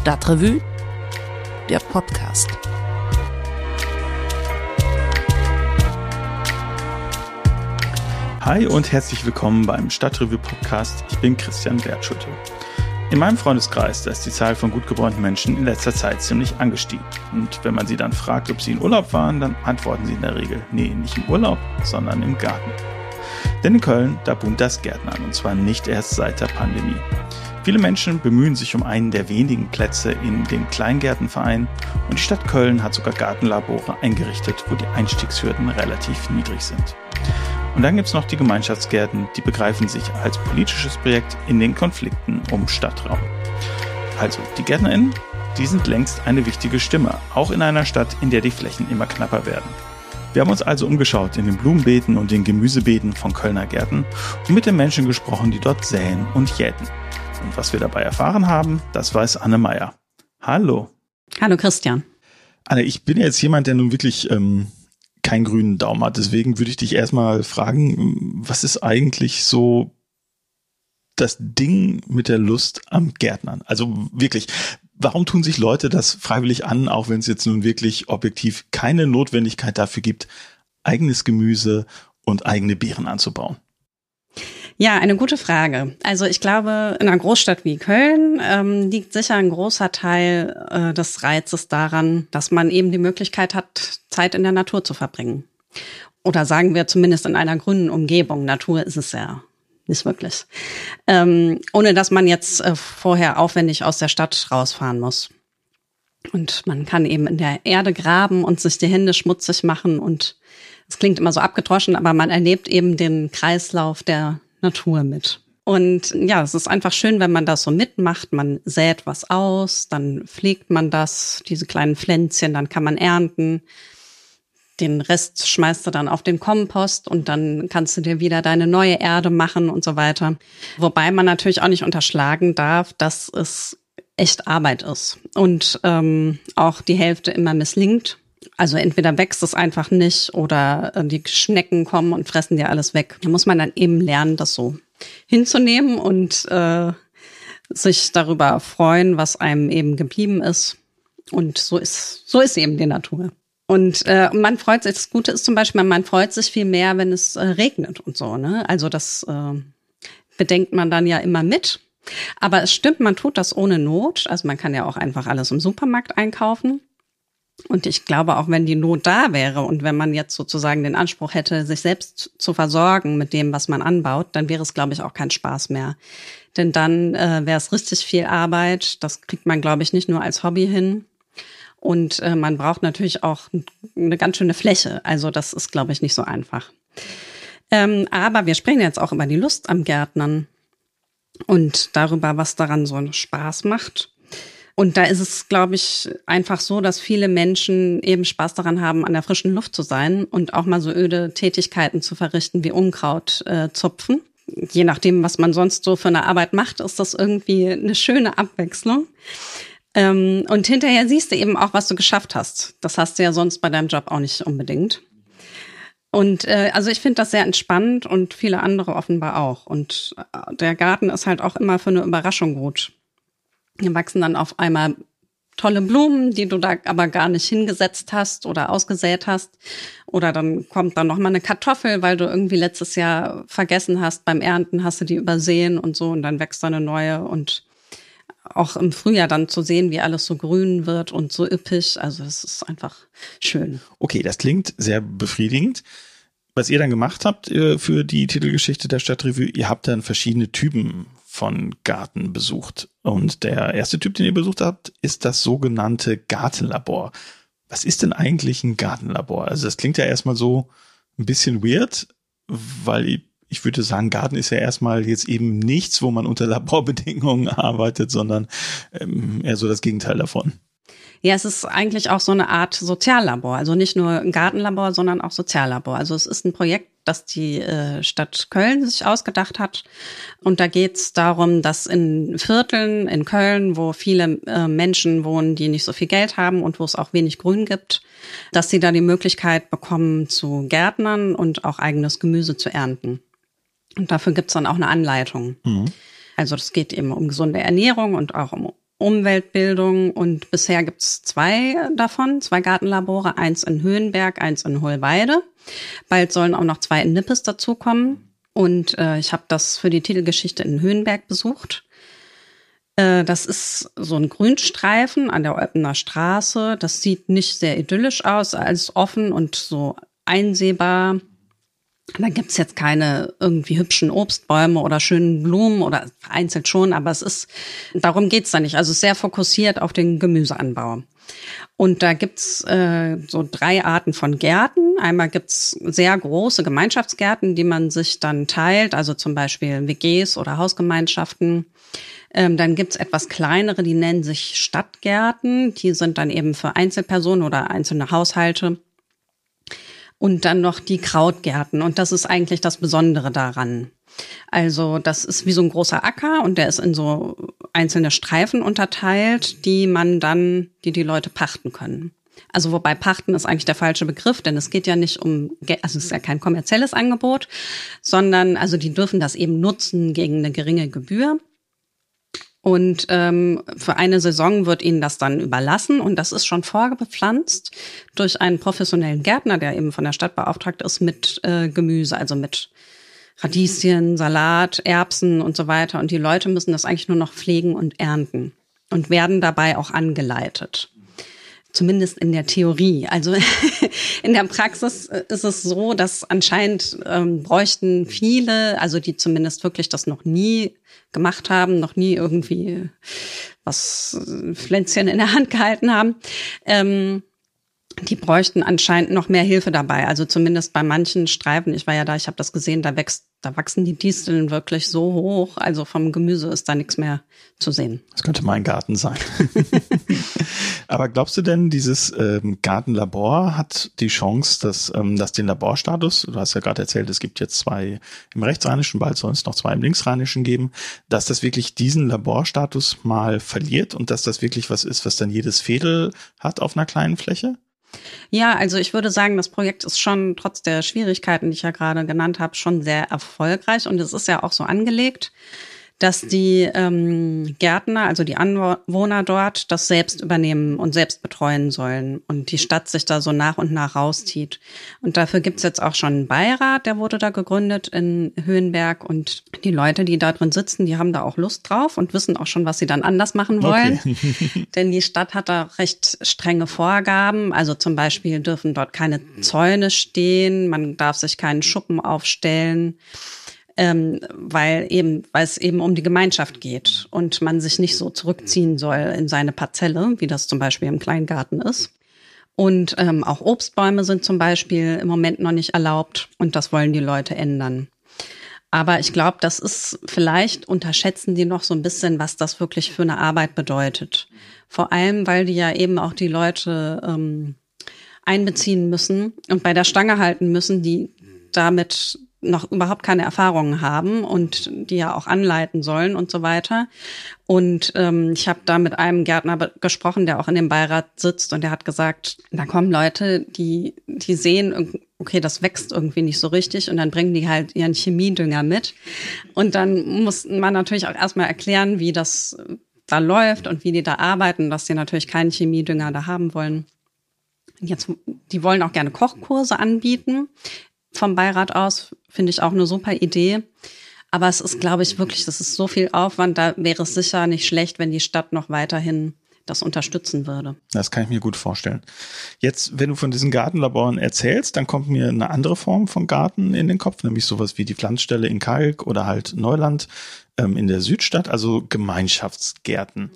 Stadtrevue, der Podcast. Hi und herzlich willkommen beim Stadtrevue Podcast. Ich bin Christian Wertschutte. In meinem Freundeskreis da ist die Zahl von gut gebräunten Menschen in letzter Zeit ziemlich angestiegen. Und wenn man sie dann fragt, ob sie in Urlaub waren, dann antworten sie in der Regel, nee, nicht im Urlaub, sondern im Garten. Denn in Köln, da boomt das Gärtnern und zwar nicht erst seit der Pandemie. Viele Menschen bemühen sich um einen der wenigen Plätze in den Kleingärtenvereinen und die Stadt Köln hat sogar Gartenlabore eingerichtet, wo die Einstiegshürden relativ niedrig sind. Und dann gibt's noch die Gemeinschaftsgärten, die begreifen sich als politisches Projekt in den Konflikten um Stadtraum. Also, die GärtnerInnen, die sind längst eine wichtige Stimme, auch in einer Stadt, in der die Flächen immer knapper werden. Wir haben uns also umgeschaut in den Blumenbeeten und den Gemüsebeeten von Kölner Gärten und mit den Menschen gesprochen, die dort säen und jäten. Und was wir dabei erfahren haben, das weiß Anne Meyer. Hallo. Hallo Christian. Anne, ich bin jetzt jemand, der nun wirklich ähm, keinen grünen Daumen hat. Deswegen würde ich dich erstmal fragen, was ist eigentlich so das Ding mit der Lust am Gärtnern? Also wirklich, warum tun sich Leute das freiwillig an, auch wenn es jetzt nun wirklich objektiv keine Notwendigkeit dafür gibt, eigenes Gemüse und eigene Beeren anzubauen? Ja, eine gute Frage. Also ich glaube, in einer Großstadt wie Köln ähm, liegt sicher ein großer Teil äh, des Reizes daran, dass man eben die Möglichkeit hat, Zeit in der Natur zu verbringen. Oder sagen wir zumindest in einer grünen Umgebung. Natur ist es ja nicht wirklich. Ähm, ohne dass man jetzt äh, vorher aufwendig aus der Stadt rausfahren muss. Und man kann eben in der Erde graben und sich die Hände schmutzig machen und es klingt immer so abgedroschen, aber man erlebt eben den Kreislauf der Natur mit. Und ja, es ist einfach schön, wenn man das so mitmacht. Man sät was aus, dann pflegt man das, diese kleinen Pflänzchen, dann kann man ernten. Den Rest schmeißt du dann auf den Kompost und dann kannst du dir wieder deine neue Erde machen und so weiter. Wobei man natürlich auch nicht unterschlagen darf, dass es echt Arbeit ist und ähm, auch die Hälfte immer misslingt. Also entweder wächst es einfach nicht oder äh, die Schnecken kommen und fressen dir alles weg. Da muss man dann eben lernen, das so hinzunehmen und äh, sich darüber freuen, was einem eben geblieben ist. Und so ist, so ist eben die Natur. Und äh, man freut sich, das Gute ist zum Beispiel, man freut sich viel mehr, wenn es äh, regnet und so. Ne? Also das äh, bedenkt man dann ja immer mit. Aber es stimmt, man tut das ohne Not. Also man kann ja auch einfach alles im Supermarkt einkaufen. Und ich glaube, auch wenn die Not da wäre und wenn man jetzt sozusagen den Anspruch hätte, sich selbst zu versorgen mit dem, was man anbaut, dann wäre es, glaube ich, auch kein Spaß mehr. Denn dann äh, wäre es richtig viel Arbeit. Das kriegt man, glaube ich, nicht nur als Hobby hin. Und äh, man braucht natürlich auch eine ganz schöne Fläche. Also das ist, glaube ich, nicht so einfach. Ähm, aber wir sprechen jetzt auch über die Lust am Gärtnern und darüber, was daran so Spaß macht. Und da ist es, glaube ich, einfach so, dass viele Menschen eben Spaß daran haben, an der frischen Luft zu sein und auch mal so öde Tätigkeiten zu verrichten wie Unkraut äh, zupfen. Je nachdem, was man sonst so für eine Arbeit macht, ist das irgendwie eine schöne Abwechslung. Ähm, und hinterher siehst du eben auch, was du geschafft hast. Das hast du ja sonst bei deinem Job auch nicht unbedingt. Und äh, also ich finde das sehr entspannend und viele andere offenbar auch. Und äh, der Garten ist halt auch immer für eine Überraschung gut. Hier wachsen dann auf einmal tolle Blumen, die du da aber gar nicht hingesetzt hast oder ausgesät hast. Oder dann kommt dann noch eine Kartoffel, weil du irgendwie letztes Jahr vergessen hast, beim Ernten hast du die übersehen und so und dann wächst da eine neue und auch im Frühjahr dann zu sehen, wie alles so grün wird und so üppig. Also es ist einfach schön. Okay, das klingt sehr befriedigend. Was ihr dann gemacht habt äh, für die Titelgeschichte der Stadtrevue, ihr habt dann verschiedene Typen von Garten besucht. Und der erste Typ, den ihr besucht habt, ist das sogenannte Gartenlabor. Was ist denn eigentlich ein Gartenlabor? Also das klingt ja erstmal so ein bisschen weird, weil ich würde sagen, Garten ist ja erstmal jetzt eben nichts, wo man unter Laborbedingungen arbeitet, sondern ähm, eher so das Gegenteil davon. Ja, es ist eigentlich auch so eine Art Soziallabor. Also nicht nur ein Gartenlabor, sondern auch Soziallabor. Also es ist ein Projekt, das die äh, Stadt Köln sich ausgedacht hat. Und da geht es darum, dass in Vierteln in Köln, wo viele äh, Menschen wohnen, die nicht so viel Geld haben und wo es auch wenig Grün gibt, dass sie da die Möglichkeit bekommen zu Gärtnern und auch eigenes Gemüse zu ernten. Und dafür gibt's dann auch eine Anleitung. Mhm. Also das geht eben um gesunde Ernährung und auch um Umweltbildung und bisher gibt es zwei davon, zwei Gartenlabore, eins in Höhenberg, eins in Hohlweide. Bald sollen auch noch zwei in Nippes dazukommen. Und äh, ich habe das für die Titelgeschichte in Höhenberg besucht. Äh, das ist so ein Grünstreifen an der Olpener Straße. Das sieht nicht sehr idyllisch aus, als offen und so einsehbar. Da gibt's jetzt keine irgendwie hübschen Obstbäume oder schönen Blumen oder vereinzelt schon, aber es ist, darum geht's da nicht. Also sehr fokussiert auf den Gemüseanbau. Und da gibt's äh, so drei Arten von Gärten. Einmal gibt's sehr große Gemeinschaftsgärten, die man sich dann teilt, also zum Beispiel WGs oder Hausgemeinschaften. Ähm, dann gibt's etwas kleinere, die nennen sich Stadtgärten. Die sind dann eben für Einzelpersonen oder einzelne Haushalte. Und dann noch die Krautgärten. Und das ist eigentlich das Besondere daran. Also das ist wie so ein großer Acker und der ist in so einzelne Streifen unterteilt, die man dann, die die Leute pachten können. Also wobei pachten ist eigentlich der falsche Begriff, denn es geht ja nicht um, also es ist ja kein kommerzielles Angebot, sondern also die dürfen das eben nutzen gegen eine geringe Gebühr. Und ähm, für eine Saison wird ihnen das dann überlassen und das ist schon vorgepflanzt durch einen professionellen Gärtner, der eben von der Stadt beauftragt ist mit äh, Gemüse, also mit Radieschen, Salat, Erbsen und so weiter. Und die Leute müssen das eigentlich nur noch pflegen und ernten und werden dabei auch angeleitet. Zumindest in der Theorie. Also in der Praxis ist es so, dass anscheinend ähm, bräuchten viele, also die zumindest wirklich das noch nie gemacht haben, noch nie irgendwie was äh, Pflänzchen in der Hand gehalten haben, ähm, die bräuchten anscheinend noch mehr Hilfe dabei. Also zumindest bei manchen Streifen. Ich war ja da, ich habe das gesehen, da wächst, da wachsen die Disteln wirklich so hoch. Also vom Gemüse ist da nichts mehr zu sehen. Das könnte mein Garten sein. Aber glaubst du denn, dieses ähm, Gartenlabor hat die Chance, dass, ähm, dass den Laborstatus, du hast ja gerade erzählt, es gibt jetzt zwei im rechtsrheinischen, bald soll es noch zwei im linksrheinischen geben, dass das wirklich diesen Laborstatus mal verliert und dass das wirklich was ist, was dann jedes Fädel hat auf einer kleinen Fläche? Ja, also ich würde sagen, das Projekt ist schon trotz der Schwierigkeiten, die ich ja gerade genannt habe, schon sehr erfolgreich und es ist ja auch so angelegt, dass die ähm, Gärtner, also die Anwohner dort, das selbst übernehmen und selbst betreuen sollen und die Stadt sich da so nach und nach rauszieht. Und dafür gibt's jetzt auch schon einen Beirat, der wurde da gegründet in Höhenberg und die Leute, die da drin sitzen, die haben da auch Lust drauf und wissen auch schon, was sie dann anders machen wollen. Okay. Denn die Stadt hat da recht strenge Vorgaben. Also zum Beispiel dürfen dort keine Zäune stehen, man darf sich keinen Schuppen aufstellen ähm, weil eben, weil es eben um die Gemeinschaft geht und man sich nicht so zurückziehen soll in seine Parzelle, wie das zum Beispiel im Kleingarten ist. Und ähm, auch Obstbäume sind zum Beispiel im Moment noch nicht erlaubt und das wollen die Leute ändern. Aber ich glaube, das ist vielleicht unterschätzen die noch so ein bisschen, was das wirklich für eine Arbeit bedeutet. Vor allem, weil die ja eben auch die Leute ähm, einbeziehen müssen und bei der Stange halten müssen, die damit noch überhaupt keine Erfahrungen haben und die ja auch anleiten sollen und so weiter. Und ähm, ich habe da mit einem Gärtner gesprochen, der auch in dem Beirat sitzt und der hat gesagt, da kommen Leute, die, die sehen, okay, das wächst irgendwie nicht so richtig und dann bringen die halt ihren Chemiedünger mit. Und dann muss man natürlich auch erstmal erklären, wie das da läuft und wie die da arbeiten, dass die natürlich keinen Chemiedünger da haben wollen. Jetzt, die wollen auch gerne Kochkurse anbieten vom Beirat aus, finde ich auch eine super Idee. Aber es ist, glaube ich, wirklich, das ist so viel Aufwand, da wäre es sicher nicht schlecht, wenn die Stadt noch weiterhin das unterstützen würde. Das kann ich mir gut vorstellen. Jetzt, wenn du von diesen Gartenlaboren erzählst, dann kommt mir eine andere Form von Garten in den Kopf, nämlich sowas wie die Pflanzstelle in Kalk oder halt Neuland ähm, in der Südstadt, also Gemeinschaftsgärten.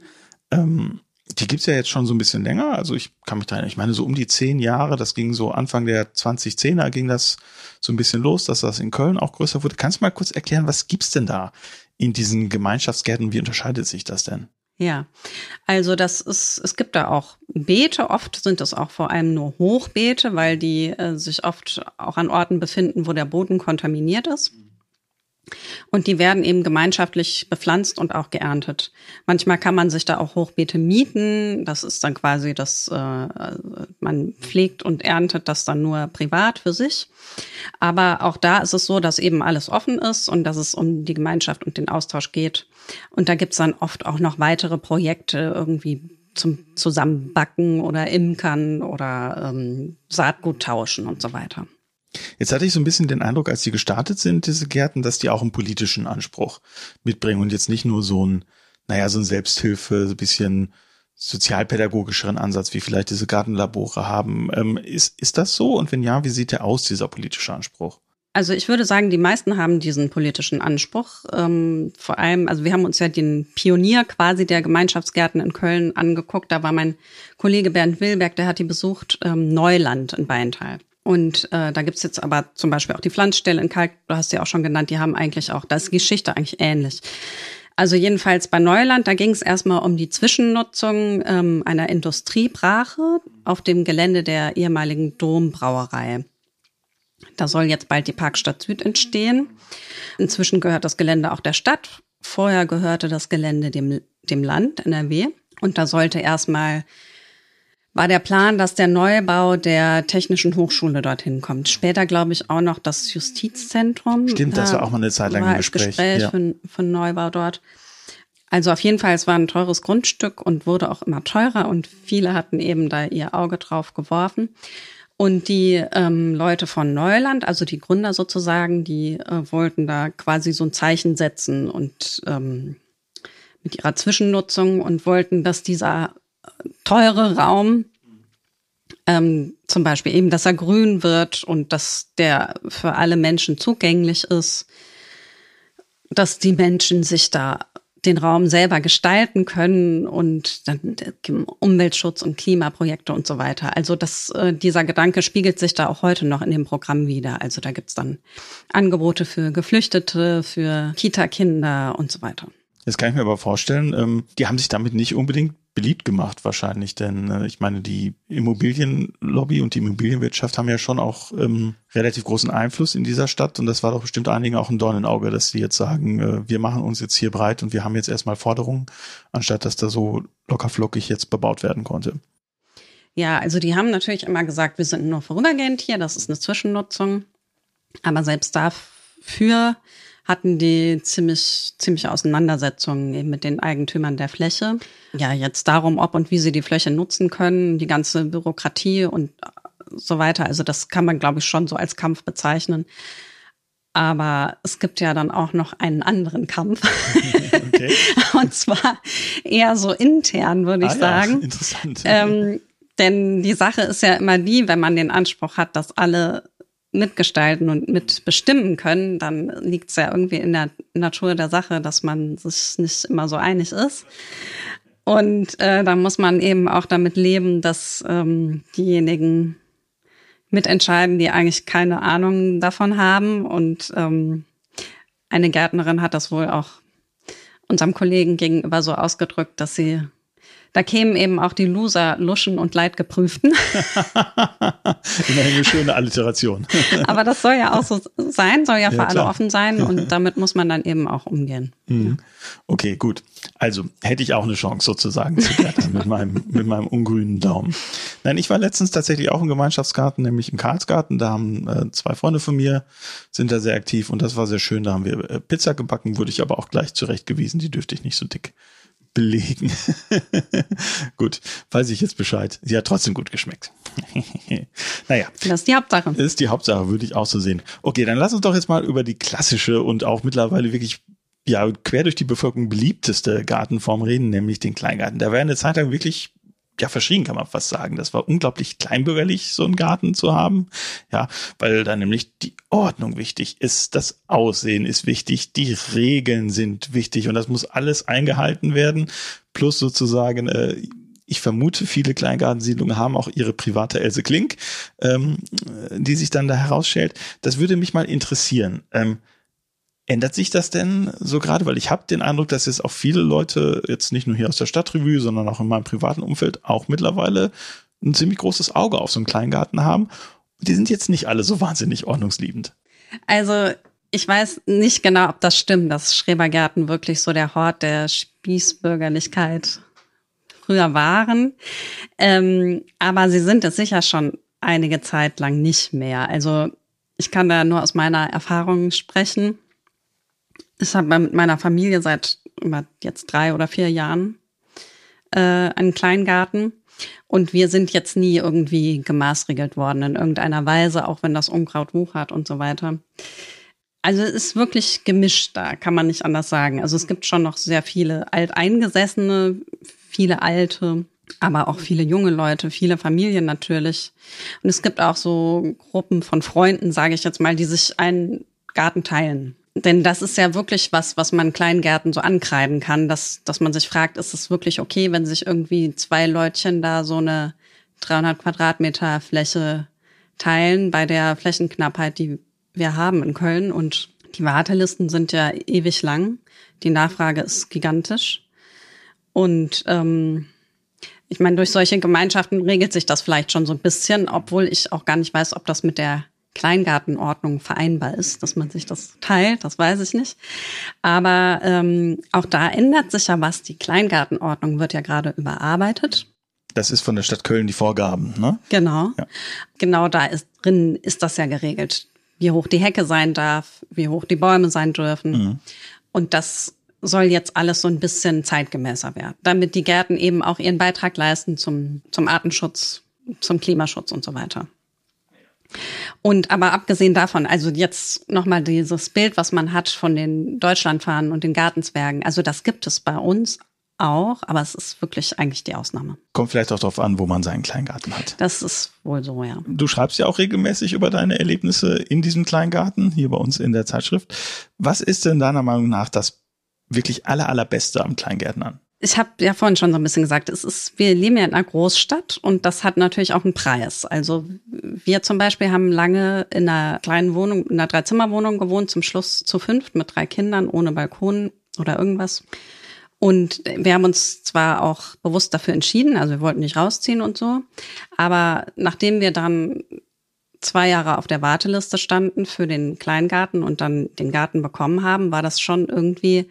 Ähm, die gibt's ja jetzt schon so ein bisschen länger. Also ich kann mich da, ich meine, so um die zehn Jahre, das ging so Anfang der 2010er ging das so ein bisschen los, dass das in Köln auch größer wurde. Kannst du mal kurz erklären, was gibt's denn da in diesen Gemeinschaftsgärten? Wie unterscheidet sich das denn? Ja, also das ist, es gibt da auch Beete, oft sind es auch vor allem nur Hochbeete, weil die äh, sich oft auch an Orten befinden, wo der Boden kontaminiert ist. Und die werden eben gemeinschaftlich bepflanzt und auch geerntet. Manchmal kann man sich da auch Hochbeete mieten. Das ist dann quasi das, äh, man pflegt und erntet das dann nur privat für sich. Aber auch da ist es so, dass eben alles offen ist und dass es um die Gemeinschaft und den Austausch geht. Und da gibt's dann oft auch noch weitere Projekte irgendwie zum Zusammenbacken oder Imkern oder ähm, Saatgut tauschen und so weiter. Jetzt hatte ich so ein bisschen den Eindruck, als die gestartet sind, diese Gärten, dass die auch einen politischen Anspruch mitbringen und jetzt nicht nur so ein, naja, so ein Selbsthilfe, so ein bisschen sozialpädagogischeren Ansatz, wie vielleicht diese Gartenlabore haben. Ähm, ist, ist das so? Und wenn ja, wie sieht der aus, dieser politische Anspruch? Also ich würde sagen, die meisten haben diesen politischen Anspruch. Ähm, vor allem, also wir haben uns ja den Pionier quasi der Gemeinschaftsgärten in Köln angeguckt. Da war mein Kollege Bernd Wilberg, der hat die besucht, ähm, Neuland in Beintal. Und äh, da gibt's jetzt aber zum Beispiel auch die Pflanzstelle in Kalk, du hast ja auch schon genannt, die haben eigentlich auch, da ist die Geschichte eigentlich ähnlich. Also jedenfalls bei Neuland, da ging es erstmal um die Zwischennutzung ähm, einer Industriebrache auf dem Gelände der ehemaligen Dombrauerei. Da soll jetzt bald die Parkstadt Süd entstehen. Inzwischen gehört das Gelände auch der Stadt. Vorher gehörte das Gelände dem, dem Land, NRW. Und da sollte erstmal war der Plan, dass der Neubau der Technischen Hochschule dorthin kommt. Später glaube ich auch noch das Justizzentrum. Stimmt, das war auch mal eine Zeit lang ein Gespräch. Gespräch ja. für Neubau dort. Also auf jeden Fall, es war ein teures Grundstück und wurde auch immer teurer und viele hatten eben da ihr Auge drauf geworfen. Und die ähm, Leute von Neuland, also die Gründer sozusagen, die äh, wollten da quasi so ein Zeichen setzen und ähm, mit ihrer Zwischennutzung und wollten, dass dieser teure Raum, ähm, zum Beispiel eben, dass er grün wird und dass der für alle Menschen zugänglich ist, dass die Menschen sich da den Raum selber gestalten können und dann Umweltschutz und Klimaprojekte und so weiter. Also das, äh, dieser Gedanke spiegelt sich da auch heute noch in dem Programm wieder. Also da gibt's dann Angebote für Geflüchtete, für Kita-Kinder und so weiter. Das kann ich mir aber vorstellen, ähm, die haben sich damit nicht unbedingt beliebt gemacht wahrscheinlich, denn äh, ich meine, die Immobilienlobby und die Immobilienwirtschaft haben ja schon auch ähm, relativ großen Einfluss in dieser Stadt und das war doch bestimmt einigen auch ein Dorn im Auge, dass sie jetzt sagen, äh, wir machen uns jetzt hier breit und wir haben jetzt erstmal Forderungen, anstatt dass da so lockerflockig jetzt bebaut werden konnte. Ja, also die haben natürlich immer gesagt, wir sind nur vorübergehend hier, das ist eine Zwischennutzung, aber selbst dafür hatten die ziemlich, ziemlich Auseinandersetzungen eben mit den Eigentümern der Fläche. Ja, jetzt darum, ob und wie sie die Fläche nutzen können, die ganze Bürokratie und so weiter. Also das kann man, glaube ich, schon so als Kampf bezeichnen. Aber es gibt ja dann auch noch einen anderen Kampf. Okay. und zwar eher so intern, würde ich ah, sagen. Ja, interessant. Ähm, denn die Sache ist ja immer die, wenn man den Anspruch hat, dass alle mitgestalten und mitbestimmen können, dann liegt es ja irgendwie in der Natur der Sache, dass man sich nicht immer so einig ist. Und äh, da muss man eben auch damit leben, dass ähm, diejenigen mitentscheiden, die eigentlich keine Ahnung davon haben. Und ähm, eine Gärtnerin hat das wohl auch unserem Kollegen gegenüber so ausgedrückt, dass sie da kämen eben auch die Loser, Luschen und Leidgeprüften. Immerhin eine schöne Alliteration. Aber das soll ja auch so sein, soll ja, ja für klar. alle offen sein und damit muss man dann eben auch umgehen. Mhm. Okay, gut. Also hätte ich auch eine Chance sozusagen zu klettern mit meinem, mit meinem ungrünen Daumen. Nein, ich war letztens tatsächlich auch im Gemeinschaftsgarten, nämlich im Karlsgarten. Da haben äh, zwei Freunde von mir, sind da sehr aktiv und das war sehr schön. Da haben wir äh, Pizza gebacken, wurde ich aber auch gleich zurechtgewiesen, die dürfte ich nicht so dick belegen. gut, weiß ich jetzt Bescheid. Sie hat trotzdem gut geschmeckt. naja. Das ist die Hauptsache. Das ist die Hauptsache, würde ich auch so sehen. Okay, dann lass uns doch jetzt mal über die klassische und auch mittlerweile wirklich ja, quer durch die Bevölkerung beliebteste Gartenform reden, nämlich den Kleingarten. Da war eine Zeit lang wirklich ja, verschrien kann man fast sagen. Das war unglaublich kleinbürgerlich, so einen Garten zu haben. Ja, weil da nämlich die Ordnung wichtig ist, das Aussehen ist wichtig, die Regeln sind wichtig und das muss alles eingehalten werden. Plus sozusagen, äh, ich vermute, viele Kleingartensiedlungen haben auch ihre private Else Klink, ähm, die sich dann da herausstellt. Das würde mich mal interessieren. Ähm, Ändert sich das denn so gerade? Weil ich habe den Eindruck, dass jetzt auch viele Leute, jetzt nicht nur hier aus der Stadtrevue, sondern auch in meinem privaten Umfeld, auch mittlerweile ein ziemlich großes Auge auf so einen Kleingarten haben. Die sind jetzt nicht alle so wahnsinnig ordnungsliebend. Also ich weiß nicht genau, ob das stimmt, dass Schrebergärten wirklich so der Hort der Spießbürgerlichkeit früher waren. Ähm, aber sie sind es sicher schon einige Zeit lang nicht mehr. Also ich kann da nur aus meiner Erfahrung sprechen. Ich habe mit meiner Familie seit jetzt drei oder vier Jahren äh, einen Kleingarten. Und wir sind jetzt nie irgendwie gemaßregelt worden in irgendeiner Weise, auch wenn das Unkraut wuchert und so weiter. Also es ist wirklich gemischt da, kann man nicht anders sagen. Also es gibt schon noch sehr viele Alteingesessene, viele Alte, aber auch viele junge Leute, viele Familien natürlich. Und es gibt auch so Gruppen von Freunden, sage ich jetzt mal, die sich einen Garten teilen. Denn das ist ja wirklich was, was man Kleingärten so ankreiden kann, dass, dass man sich fragt, ist es wirklich okay, wenn sich irgendwie zwei Leutchen da so eine 300 Quadratmeter Fläche teilen bei der Flächenknappheit, die wir haben in Köln und die Wartelisten sind ja ewig lang. Die Nachfrage ist gigantisch. Und ähm, ich meine, durch solche Gemeinschaften regelt sich das vielleicht schon so ein bisschen, obwohl ich auch gar nicht weiß, ob das mit der Kleingartenordnung vereinbar ist, dass man sich das teilt, das weiß ich nicht. Aber ähm, auch da ändert sich ja was. Die Kleingartenordnung wird ja gerade überarbeitet. Das ist von der Stadt Köln die Vorgaben, ne? Genau. Ja. Genau da ist drin ist das ja geregelt wie hoch die Hecke sein darf, wie hoch die Bäume sein dürfen. Mhm. Und das soll jetzt alles so ein bisschen zeitgemäßer werden, damit die Gärten eben auch ihren Beitrag leisten zum, zum Artenschutz, zum Klimaschutz und so weiter. Und aber abgesehen davon, also jetzt nochmal dieses Bild, was man hat von den Deutschlandfahnen und den Gartenzwergen, also das gibt es bei uns auch, aber es ist wirklich eigentlich die Ausnahme. Kommt vielleicht auch darauf an, wo man seinen Kleingarten hat. Das ist wohl so, ja. Du schreibst ja auch regelmäßig über deine Erlebnisse in diesem Kleingarten, hier bei uns in der Zeitschrift. Was ist denn deiner Meinung nach das wirklich aller, allerbeste am Kleingärtnern? Ich habe ja vorhin schon so ein bisschen gesagt, es ist, wir leben ja in einer Großstadt und das hat natürlich auch einen Preis. Also wir zum Beispiel haben lange in einer kleinen Wohnung, in einer Dreizimmerwohnung gewohnt, zum Schluss zu fünft mit drei Kindern, ohne Balkon oder irgendwas. Und wir haben uns zwar auch bewusst dafür entschieden, also wir wollten nicht rausziehen und so, aber nachdem wir dann zwei Jahre auf der Warteliste standen für den Kleingarten und dann den Garten bekommen haben, war das schon irgendwie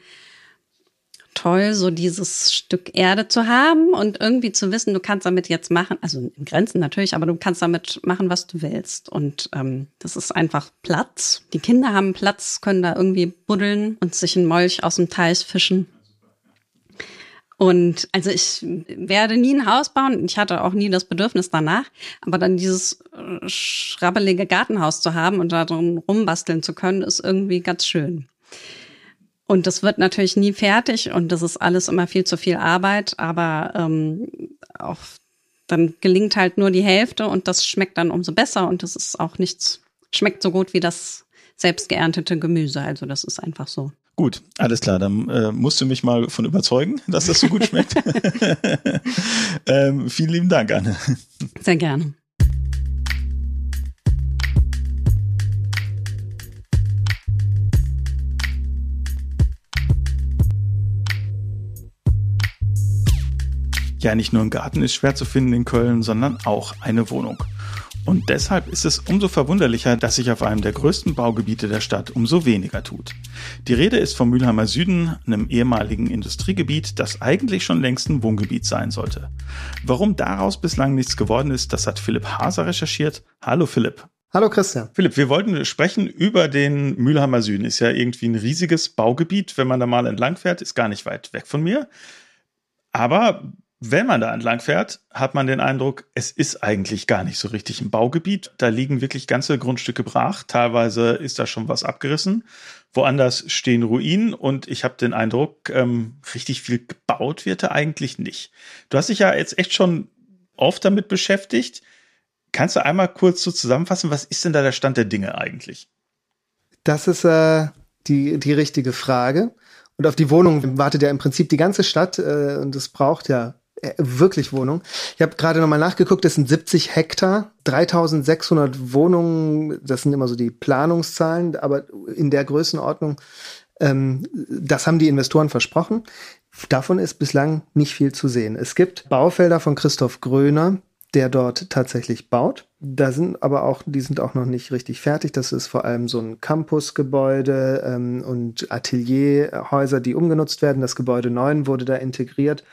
toll, so dieses Stück Erde zu haben und irgendwie zu wissen, du kannst damit jetzt machen, also in Grenzen natürlich, aber du kannst damit machen, was du willst. Und ähm, das ist einfach Platz. Die Kinder haben Platz, können da irgendwie buddeln und sich ein Molch aus dem Teich fischen. Und also ich werde nie ein Haus bauen. Ich hatte auch nie das Bedürfnis danach. Aber dann dieses äh, schrabbelige Gartenhaus zu haben und da drum rumbasteln zu können, ist irgendwie ganz schön. Und das wird natürlich nie fertig und das ist alles immer viel zu viel Arbeit, aber ähm, auch dann gelingt halt nur die Hälfte und das schmeckt dann umso besser und das ist auch nichts, schmeckt so gut wie das selbst geerntete Gemüse. Also das ist einfach so. Gut, alles klar. Dann äh, musst du mich mal von überzeugen, dass das so gut schmeckt. ähm, vielen lieben Dank, Anne. Sehr gerne. Ja, nicht nur ein Garten ist schwer zu finden in Köln, sondern auch eine Wohnung. Und deshalb ist es umso verwunderlicher, dass sich auf einem der größten Baugebiete der Stadt umso weniger tut. Die Rede ist vom Mülheimer Süden, einem ehemaligen Industriegebiet, das eigentlich schon längst ein Wohngebiet sein sollte. Warum daraus bislang nichts geworden ist, das hat Philipp Haser recherchiert. Hallo Philipp. Hallo Christian. Philipp, wir wollten sprechen über den Mülheimer Süden. Ist ja irgendwie ein riesiges Baugebiet. Wenn man da mal entlang fährt, ist gar nicht weit weg von mir. Aber wenn man da entlang fährt, hat man den Eindruck, es ist eigentlich gar nicht so richtig ein Baugebiet. Da liegen wirklich ganze Grundstücke brach. Teilweise ist da schon was abgerissen. Woanders stehen Ruinen und ich habe den Eindruck, ähm, richtig viel gebaut wird da eigentlich nicht. Du hast dich ja jetzt echt schon oft damit beschäftigt. Kannst du einmal kurz so zusammenfassen, was ist denn da der Stand der Dinge eigentlich? Das ist äh, die, die richtige Frage. Und auf die Wohnung wartet ja im Prinzip die ganze Stadt äh, und es braucht ja äh, wirklich Wohnung. Ich habe gerade nochmal nachgeguckt, das sind 70 Hektar, 3600 Wohnungen, das sind immer so die Planungszahlen, aber in der Größenordnung, ähm, das haben die Investoren versprochen. Davon ist bislang nicht viel zu sehen. Es gibt Baufelder von Christoph Gröner, der dort tatsächlich baut. Da sind aber auch, die sind auch noch nicht richtig fertig. Das ist vor allem so ein Campusgebäude ähm, und Atelierhäuser, die umgenutzt werden. Das Gebäude 9 wurde da integriert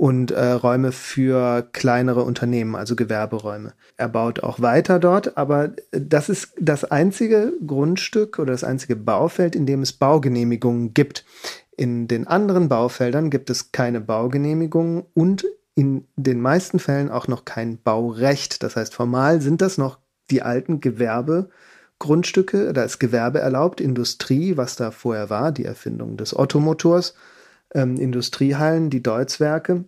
und äh, Räume für kleinere Unternehmen, also Gewerberäume. Er baut auch weiter dort, aber das ist das einzige Grundstück oder das einzige Baufeld, in dem es Baugenehmigungen gibt. In den anderen Baufeldern gibt es keine Baugenehmigungen und in den meisten Fällen auch noch kein Baurecht. Das heißt, formal sind das noch die alten Gewerbegrundstücke. Da ist Gewerbe erlaubt, Industrie, was da vorher war, die Erfindung des Ottomotors, ähm, Industriehallen, die Deutzwerke.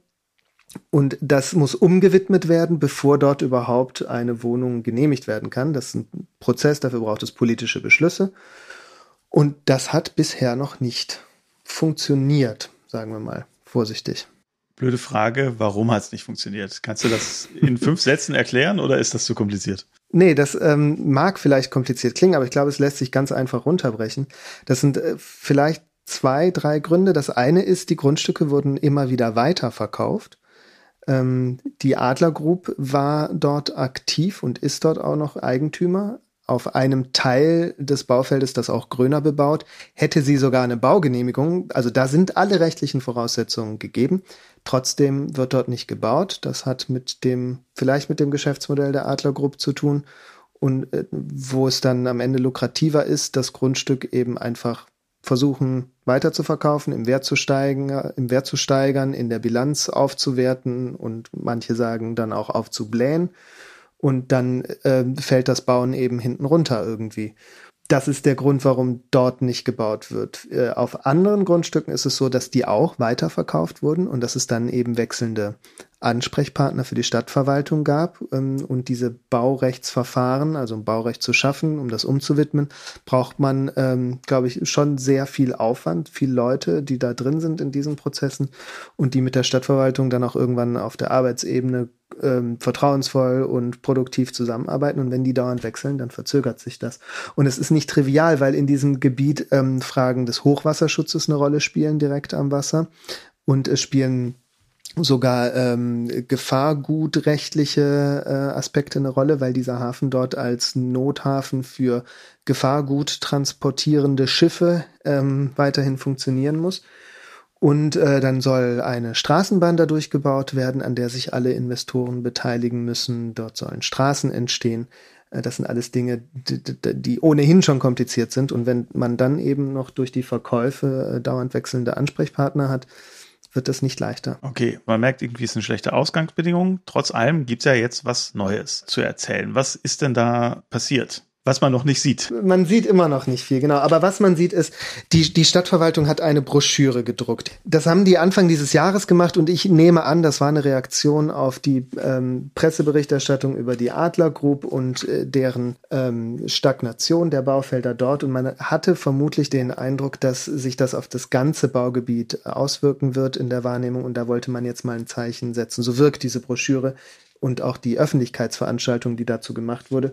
Und das muss umgewidmet werden, bevor dort überhaupt eine Wohnung genehmigt werden kann. Das ist ein Prozess, dafür braucht es politische Beschlüsse. Und das hat bisher noch nicht funktioniert, sagen wir mal vorsichtig. Blöde Frage, warum hat es nicht funktioniert? Kannst du das in fünf Sätzen erklären oder ist das zu kompliziert? Nee, das ähm, mag vielleicht kompliziert klingen, aber ich glaube, es lässt sich ganz einfach runterbrechen. Das sind äh, vielleicht zwei, drei Gründe. Das eine ist, die Grundstücke wurden immer wieder weiterverkauft. Ähm, die Adler Group war dort aktiv und ist dort auch noch Eigentümer auf einem Teil des Baufeldes, das auch Gröner bebaut, hätte sie sogar eine Baugenehmigung. Also da sind alle rechtlichen Voraussetzungen gegeben. Trotzdem wird dort nicht gebaut. Das hat mit dem, vielleicht mit dem Geschäftsmodell der Adler Group zu tun. Und äh, wo es dann am Ende lukrativer ist, das Grundstück eben einfach versuchen weiter zu verkaufen, im Wert zu steigen, im Wert zu steigern, in der Bilanz aufzuwerten und manche sagen dann auch aufzublähen und dann äh, fällt das Bauen eben hinten runter irgendwie. Das ist der Grund, warum dort nicht gebaut wird. Äh, auf anderen Grundstücken ist es so, dass die auch weiterverkauft wurden und dass es dann eben wechselnde Ansprechpartner für die Stadtverwaltung gab ähm, und diese Baurechtsverfahren, also um Baurecht zu schaffen, um das umzuwidmen, braucht man, ähm, glaube ich, schon sehr viel Aufwand, viele Leute, die da drin sind in diesen Prozessen und die mit der Stadtverwaltung dann auch irgendwann auf der Arbeitsebene ähm, vertrauensvoll und produktiv zusammenarbeiten. Und wenn die dauernd wechseln, dann verzögert sich das. Und es ist nicht trivial, weil in diesem Gebiet ähm, Fragen des Hochwasserschutzes eine Rolle spielen direkt am Wasser. Und es spielen sogar ähm, gefahrgutrechtliche äh, Aspekte eine Rolle, weil dieser Hafen dort als Nothafen für Gefahrgut transportierende Schiffe ähm, weiterhin funktionieren muss. Und äh, dann soll eine Straßenbahn dadurch gebaut werden, an der sich alle Investoren beteiligen müssen. Dort sollen Straßen entstehen. Äh, das sind alles Dinge, die, die, ohnehin schon kompliziert sind. Und wenn man dann eben noch durch die Verkäufe äh, dauernd wechselnde Ansprechpartner hat, wird das nicht leichter. Okay, man merkt irgendwie, es eine schlechte Ausgangsbedingung. Trotz allem gibt es ja jetzt was Neues zu erzählen. Was ist denn da passiert? Was man noch nicht sieht. Man sieht immer noch nicht viel, genau. Aber was man sieht ist, die, die Stadtverwaltung hat eine Broschüre gedruckt. Das haben die Anfang dieses Jahres gemacht und ich nehme an, das war eine Reaktion auf die ähm, Presseberichterstattung über die Adler Group und äh, deren ähm, Stagnation der Baufelder dort. Und man hatte vermutlich den Eindruck, dass sich das auf das ganze Baugebiet auswirken wird in der Wahrnehmung. Und da wollte man jetzt mal ein Zeichen setzen. So wirkt diese Broschüre und auch die Öffentlichkeitsveranstaltung, die dazu gemacht wurde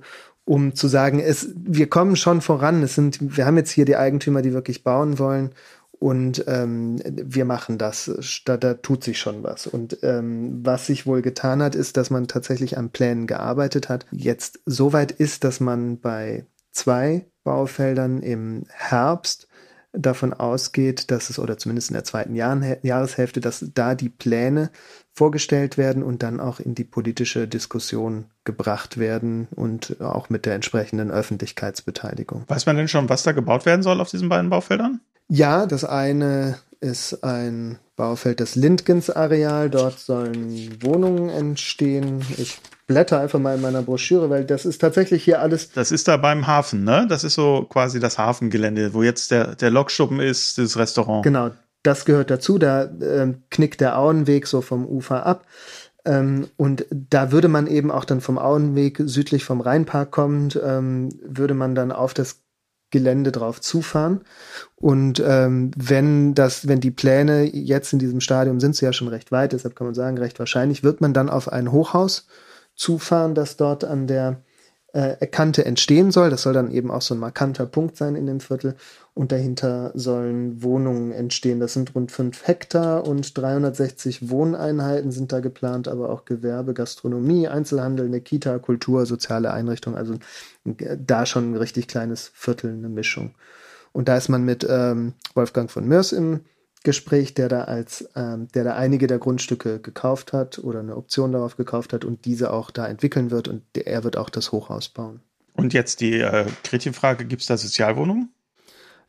um zu sagen, es, wir kommen schon voran. Es sind, wir haben jetzt hier die Eigentümer, die wirklich bauen wollen und ähm, wir machen das. Da, da tut sich schon was. Und ähm, was sich wohl getan hat, ist, dass man tatsächlich an Plänen gearbeitet hat. Jetzt soweit ist, dass man bei zwei Baufeldern im Herbst davon ausgeht, dass es, oder zumindest in der zweiten Jahreshälfte, dass da die Pläne vorgestellt werden und dann auch in die politische Diskussion gebracht werden und auch mit der entsprechenden Öffentlichkeitsbeteiligung. Weiß man denn schon, was da gebaut werden soll auf diesen beiden Baufeldern? Ja, das eine ist ein Baufeld des Lindgens-Areal. Dort sollen Wohnungen entstehen. Ich blätter einfach mal in meiner Broschüre, weil das ist tatsächlich hier alles. Das ist da beim Hafen, ne? Das ist so quasi das Hafengelände, wo jetzt der, der Lokschuppen ist, das Restaurant. Genau, das gehört dazu. Da äh, knickt der Auenweg so vom Ufer ab. Ähm, und da würde man eben auch dann vom Auenweg südlich vom Rheinpark kommend, ähm, würde man dann auf das Gelände drauf zufahren. Und ähm, wenn das, wenn die Pläne jetzt in diesem Stadium sind sie ja schon recht weit, deshalb kann man sagen, recht wahrscheinlich wird man dann auf ein Hochhaus zufahren, das dort an der äh, Kante entstehen soll. Das soll dann eben auch so ein markanter Punkt sein in dem Viertel. Und dahinter sollen Wohnungen entstehen. Das sind rund fünf Hektar und 360 Wohneinheiten sind da geplant, aber auch Gewerbe, Gastronomie, Einzelhandel, eine Kita, Kultur, soziale Einrichtungen. Also da schon ein richtig kleines Viertel, eine Mischung. Und da ist man mit ähm, Wolfgang von Mörs im Gespräch, der da als, ähm, der da einige der Grundstücke gekauft hat oder eine Option darauf gekauft hat und diese auch da entwickeln wird und er wird auch das Hochhaus bauen. Und jetzt die äh, Gretchenfrage, gibt es da Sozialwohnungen?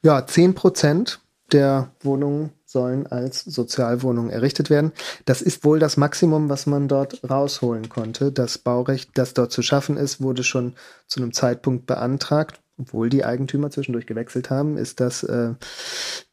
Ja, zehn Prozent der Wohnungen sollen als Sozialwohnungen errichtet werden. Das ist wohl das Maximum, was man dort rausholen konnte. Das Baurecht, das dort zu schaffen ist, wurde schon zu einem Zeitpunkt beantragt obwohl die Eigentümer zwischendurch gewechselt haben, ist das äh,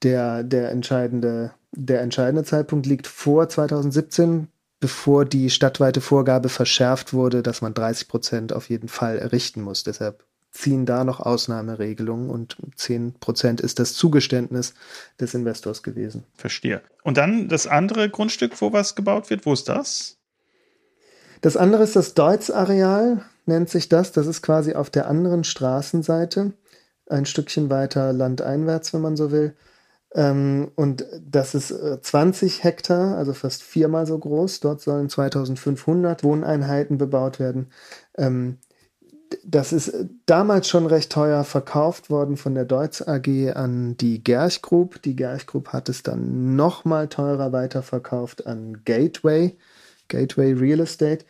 der, der, entscheidende, der entscheidende Zeitpunkt liegt vor 2017, bevor die stadtweite Vorgabe verschärft wurde, dass man 30 Prozent auf jeden Fall errichten muss. Deshalb ziehen da noch Ausnahmeregelungen und 10 Prozent ist das Zugeständnis des Investors gewesen. Verstehe. Und dann das andere Grundstück, wo was gebaut wird, wo ist das? Das andere ist das Deutz-Areal nennt sich das. Das ist quasi auf der anderen Straßenseite, ein Stückchen weiter landeinwärts, wenn man so will. Ähm, und das ist 20 äh, Hektar, also fast viermal so groß. Dort sollen 2500 Wohneinheiten bebaut werden. Ähm, das ist äh, damals schon recht teuer verkauft worden von der Deutz AG an die Gerch Group. Die Gerch Group hat es dann nochmal teurer weiterverkauft an Gateway, Gateway Real Estate.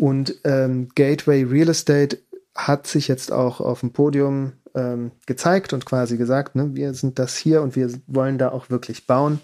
Und ähm, Gateway Real Estate hat sich jetzt auch auf dem Podium ähm, gezeigt und quasi gesagt, ne, wir sind das hier und wir wollen da auch wirklich bauen.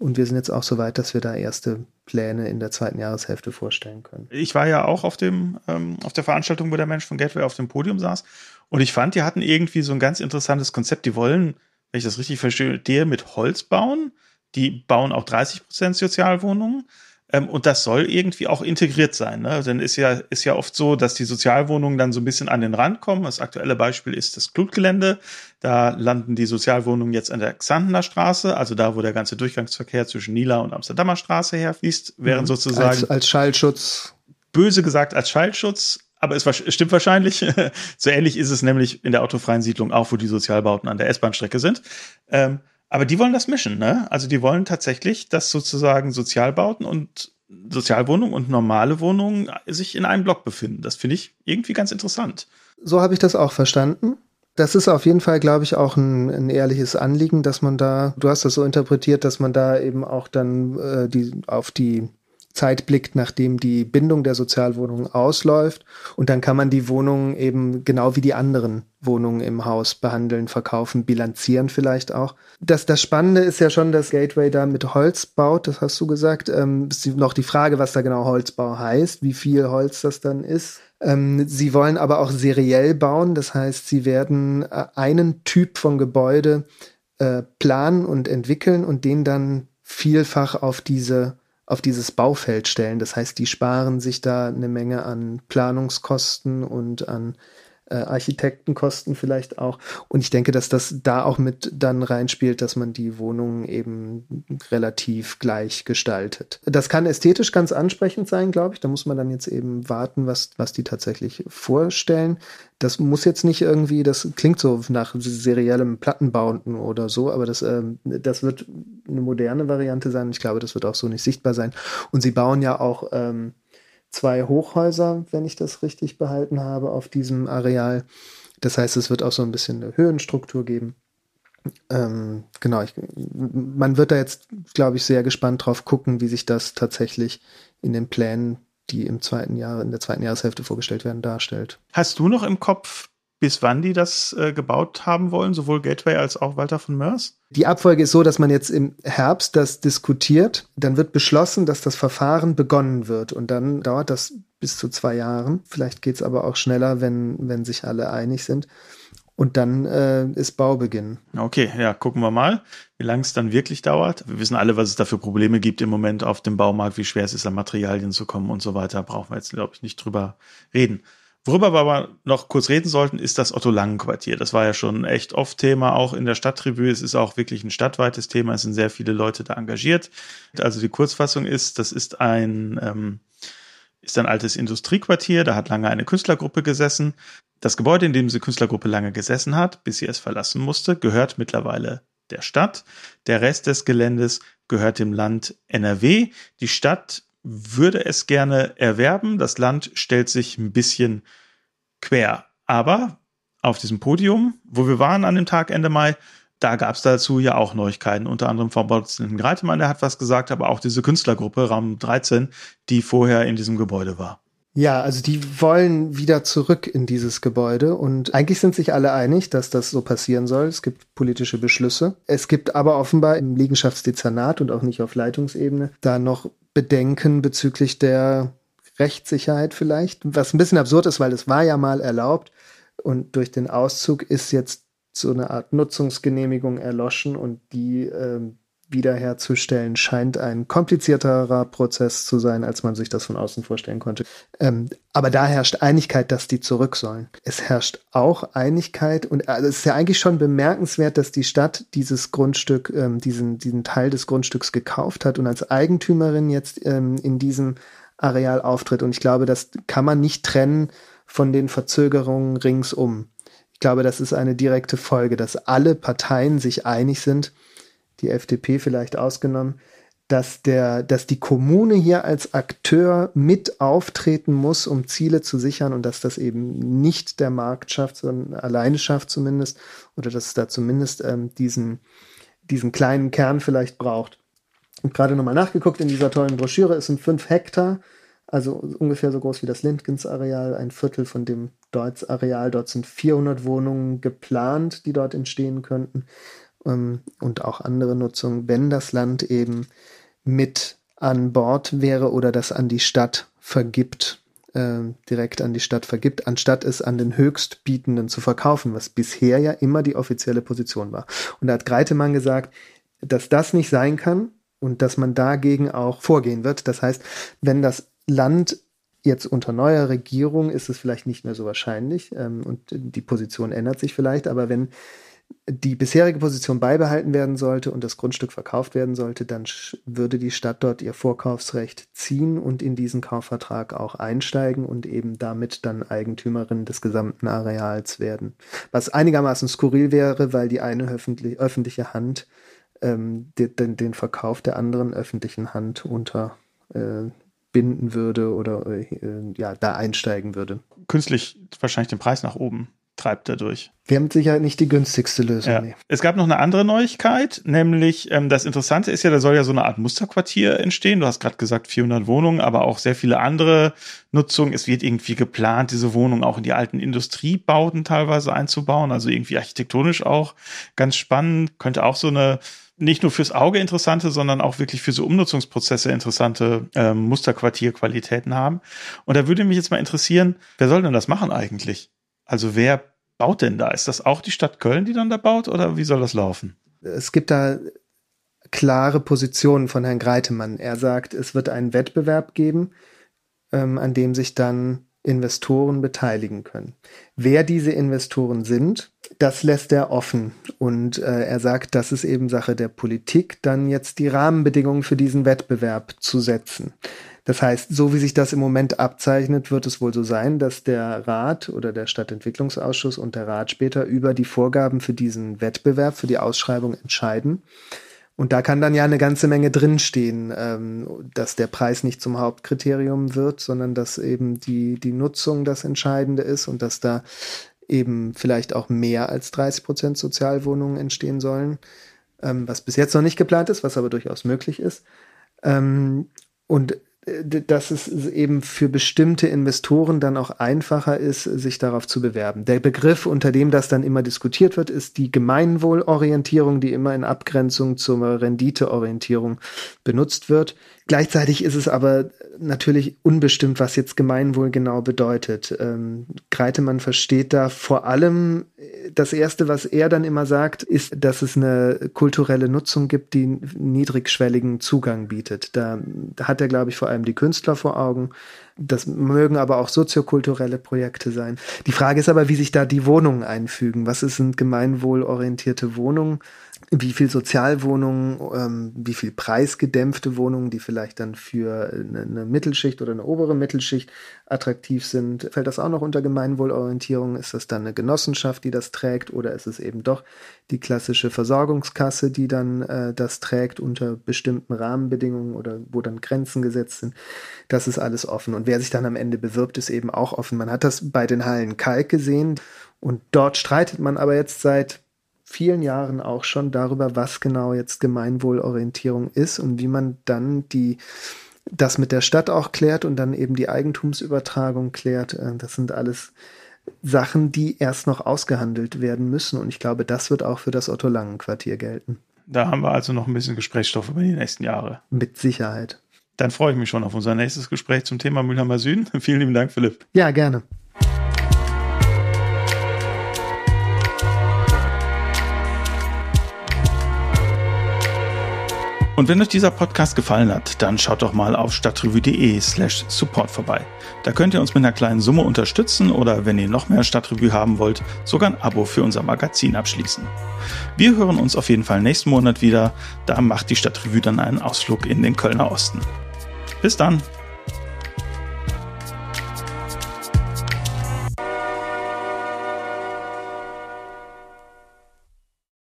Und wir sind jetzt auch so weit, dass wir da erste Pläne in der zweiten Jahreshälfte vorstellen können. Ich war ja auch auf dem ähm, auf der Veranstaltung, wo der Mensch von Gateway auf dem Podium saß. Und ich fand, die hatten irgendwie so ein ganz interessantes Konzept. Die wollen, wenn ich das richtig verstehe, mit Holz bauen. Die bauen auch 30 Prozent Sozialwohnungen. Ähm, und das soll irgendwie auch integriert sein. Ne? Denn ist ja, ist ja oft so, dass die Sozialwohnungen dann so ein bisschen an den Rand kommen. Das aktuelle Beispiel ist das Klutgelände. Da landen die Sozialwohnungen jetzt an der Xantener Straße, also da, wo der ganze Durchgangsverkehr zwischen Nila und Amsterdamer Straße herfließt, während mhm. sozusagen. Als, als Schallschutz. Böse gesagt als Schallschutz. Aber es stimmt wahrscheinlich. so ähnlich ist es nämlich in der autofreien Siedlung auch, wo die Sozialbauten an der S-Bahn-Strecke sind. Ähm, aber die wollen das mischen, ne? Also die wollen tatsächlich, dass sozusagen Sozialbauten und Sozialwohnungen und normale Wohnungen sich in einem Block befinden. Das finde ich irgendwie ganz interessant. So habe ich das auch verstanden. Das ist auf jeden Fall, glaube ich, auch ein, ein, ehrliches Anliegen, dass man da, du hast das so interpretiert, dass man da eben auch dann äh, die auf die Zeit blickt, nachdem die Bindung der Sozialwohnung ausläuft. Und dann kann man die Wohnungen eben genau wie die anderen Wohnungen im Haus behandeln, verkaufen, bilanzieren vielleicht auch. Das, das Spannende ist ja schon, dass Gateway da mit Holz baut, das hast du gesagt. Ähm, ist noch die Frage, was da genau Holzbau heißt, wie viel Holz das dann ist. Ähm, sie wollen aber auch seriell bauen, das heißt, sie werden äh, einen Typ von Gebäude äh, planen und entwickeln und den dann vielfach auf diese auf dieses Baufeld stellen. Das heißt, die sparen sich da eine Menge an Planungskosten und an äh, Architektenkosten vielleicht auch. Und ich denke, dass das da auch mit dann reinspielt, dass man die Wohnungen eben relativ gleich gestaltet. Das kann ästhetisch ganz ansprechend sein, glaube ich. Da muss man dann jetzt eben warten, was, was die tatsächlich vorstellen. Das muss jetzt nicht irgendwie, das klingt so nach seriellem Plattenbauten oder so, aber das, ähm, das wird eine moderne Variante sein. Ich glaube, das wird auch so nicht sichtbar sein. Und sie bauen ja auch ähm, zwei Hochhäuser, wenn ich das richtig behalten habe, auf diesem Areal. Das heißt, es wird auch so ein bisschen eine Höhenstruktur geben. Ähm, genau, ich, man wird da jetzt, glaube ich, sehr gespannt drauf gucken, wie sich das tatsächlich in den Plänen, die im zweiten Jahr, in der zweiten Jahreshälfte vorgestellt werden, darstellt. Hast du noch im Kopf, bis wann die das äh, gebaut haben wollen, sowohl Gateway als auch Walter von Mörs? Die Abfolge ist so, dass man jetzt im Herbst das diskutiert, dann wird beschlossen, dass das Verfahren begonnen wird und dann dauert das bis zu zwei Jahren. Vielleicht geht es aber auch schneller, wenn, wenn sich alle einig sind. Und dann äh, ist Baubeginn. Okay, ja, gucken wir mal, wie lange es dann wirklich dauert. Wir wissen alle, was es da für Probleme gibt im Moment auf dem Baumarkt, wie schwer es ist, an Materialien zu kommen und so weiter. Brauchen wir jetzt, glaube ich, nicht drüber reden. Worüber wir aber noch kurz reden sollten, ist das Otto-Langen-Quartier. Das war ja schon echt oft Thema, auch in der Stadtrevue. Es ist auch wirklich ein stadtweites Thema. Es sind sehr viele Leute da engagiert. Also die Kurzfassung ist, das ist ein, ähm, ist ein altes Industriequartier. Da hat lange eine Künstlergruppe gesessen. Das Gebäude, in dem diese Künstlergruppe lange gesessen hat, bis sie es verlassen musste, gehört mittlerweile der Stadt. Der Rest des Geländes gehört dem Land NRW. Die Stadt würde es gerne erwerben. Das Land stellt sich ein bisschen quer. Aber auf diesem Podium, wo wir waren an dem Tag Ende Mai, da gab es dazu ja auch Neuigkeiten, unter anderem vom Vorsitzenden Greitemann, der hat was gesagt, aber auch diese Künstlergruppe Raum 13, die vorher in diesem Gebäude war. Ja, also die wollen wieder zurück in dieses Gebäude und eigentlich sind sich alle einig, dass das so passieren soll. Es gibt politische Beschlüsse. Es gibt aber offenbar im Liegenschaftsdezernat und auch nicht auf Leitungsebene da noch Bedenken bezüglich der Rechtssicherheit vielleicht, was ein bisschen absurd ist, weil es war ja mal erlaubt und durch den Auszug ist jetzt so eine Art Nutzungsgenehmigung erloschen und die ähm, wiederherzustellen scheint ein komplizierterer Prozess zu sein, als man sich das von außen vorstellen konnte. Ähm, aber da herrscht Einigkeit, dass die zurück sollen. Es herrscht auch Einigkeit und also es ist ja eigentlich schon bemerkenswert, dass die Stadt dieses Grundstück, ähm, diesen, diesen Teil des Grundstücks gekauft hat und als Eigentümerin jetzt ähm, in diesem Areal auftritt. Und ich glaube, das kann man nicht trennen von den Verzögerungen ringsum. Ich glaube, das ist eine direkte Folge, dass alle Parteien sich einig sind, die FDP vielleicht ausgenommen, dass der, dass die Kommune hier als Akteur mit auftreten muss, um Ziele zu sichern und dass das eben nicht der Markt schafft, sondern alleine schafft zumindest, oder dass es da zumindest ähm, diesen, diesen kleinen Kern vielleicht braucht. Und gerade nochmal nachgeguckt in dieser tollen Broschüre, es sind fünf Hektar, also ungefähr so groß wie das Lindgens-Areal, ein Viertel von dem Deutz-Areal. Dort sind 400 Wohnungen geplant, die dort entstehen könnten ähm, und auch andere Nutzung, wenn das Land eben mit an Bord wäre oder das an die Stadt vergibt, äh, direkt an die Stadt vergibt, anstatt es an den Höchstbietenden zu verkaufen, was bisher ja immer die offizielle Position war. Und da hat Greitemann gesagt, dass das nicht sein kann und dass man dagegen auch vorgehen wird. Das heißt, wenn das Land jetzt unter neuer Regierung ist es vielleicht nicht mehr so wahrscheinlich ähm, und die Position ändert sich vielleicht, aber wenn die bisherige Position beibehalten werden sollte und das Grundstück verkauft werden sollte, dann würde die Stadt dort ihr Vorkaufsrecht ziehen und in diesen Kaufvertrag auch einsteigen und eben damit dann Eigentümerin des gesamten Areals werden. Was einigermaßen skurril wäre, weil die eine öffentliche Hand ähm, den, den, Verkauf der anderen öffentlichen Hand unter äh, würde oder äh, ja da einsteigen würde. Künstlich wahrscheinlich den Preis nach oben treibt dadurch. Wir haben sicher nicht die günstigste Lösung. Ja. Nee. Es gab noch eine andere Neuigkeit, nämlich ähm, das Interessante ist ja, da soll ja so eine Art Musterquartier entstehen. Du hast gerade gesagt 400 Wohnungen, aber auch sehr viele andere Nutzungen. Es wird irgendwie geplant, diese Wohnungen auch in die alten Industriebauten teilweise einzubauen, also irgendwie architektonisch auch ganz spannend. Könnte auch so eine nicht nur fürs Auge interessante, sondern auch wirklich für so Umnutzungsprozesse interessante ähm, Musterquartierqualitäten haben. Und da würde mich jetzt mal interessieren, wer soll denn das machen eigentlich? Also wer baut denn da? Ist das auch die Stadt Köln, die dann da baut oder wie soll das laufen? Es gibt da klare Positionen von Herrn Greitemann. Er sagt, es wird einen Wettbewerb geben, ähm, an dem sich dann Investoren beteiligen können. Wer diese Investoren sind, das lässt er offen. Und äh, er sagt, das ist eben Sache der Politik, dann jetzt die Rahmenbedingungen für diesen Wettbewerb zu setzen. Das heißt, so wie sich das im Moment abzeichnet, wird es wohl so sein, dass der Rat oder der Stadtentwicklungsausschuss und der Rat später über die Vorgaben für diesen Wettbewerb, für die Ausschreibung entscheiden. Und da kann dann ja eine ganze Menge drinstehen, ähm, dass der Preis nicht zum Hauptkriterium wird, sondern dass eben die, die Nutzung das Entscheidende ist und dass da eben vielleicht auch mehr als 30 Prozent Sozialwohnungen entstehen sollen, ähm, was bis jetzt noch nicht geplant ist, was aber durchaus möglich ist. Ähm, und dass es eben für bestimmte Investoren dann auch einfacher ist, sich darauf zu bewerben. Der Begriff, unter dem das dann immer diskutiert wird, ist die Gemeinwohlorientierung, die immer in Abgrenzung zur Renditeorientierung benutzt wird. Gleichzeitig ist es aber natürlich unbestimmt, was jetzt Gemeinwohl genau bedeutet. Ähm, Greitemann versteht da vor allem, das Erste, was er dann immer sagt, ist, dass es eine kulturelle Nutzung gibt, die niedrigschwelligen Zugang bietet. Da, da hat er, glaube ich, vor allem die Künstler vor Augen. Das mögen aber auch soziokulturelle Projekte sein. Die Frage ist aber, wie sich da die Wohnungen einfügen. Was sind gemeinwohlorientierte Wohnungen? Wie viel Sozialwohnungen, ähm, wie viel preisgedämpfte Wohnungen, die vielleicht dann für eine, eine, Mittelschicht oder eine obere Mittelschicht attraktiv sind. Fällt das auch noch unter Gemeinwohlorientierung? Ist das dann eine Genossenschaft, die das trägt oder ist es eben doch die klassische Versorgungskasse, die dann äh, das trägt unter bestimmten Rahmenbedingungen oder wo dann Grenzen gesetzt sind? Das ist alles offen. Und wer sich dann am Ende bewirbt, ist eben auch offen. Man hat das bei den Hallen Kalk gesehen und dort streitet man aber jetzt seit vielen Jahren auch schon darüber, was genau jetzt Gemeinwohlorientierung ist und wie man dann die das mit der Stadt auch klärt und dann eben die Eigentumsübertragung klärt. Äh, das sind alles Sachen, die erst noch ausgehandelt werden müssen. Und ich glaube, das wird auch für das Otto-Langen-Quartier gelten. Da haben wir also noch ein bisschen Gesprächsstoff über die nächsten Jahre. Mit Sicherheit. Dann freue ich mich schon auf unser nächstes Gespräch zum Thema Mülheimer Süden. Vielen lieben Dank, Philipp. Ja, gerne. Und wenn euch dieser Podcast gefallen hat, dann schaut doch mal auf stadtrevue.de slash support vorbei. Da könnt ihr uns mit einer kleinen Summe unterstützen oder wenn ihr noch mehr Stadtrevue haben wollt, sogar ein Abo für unser Magazin abschließen. Wir hören uns auf jeden Fall nächsten Monat wieder. Da macht die Stadtrevue dann einen Ausflug in den Kölner Osten. Bis dann!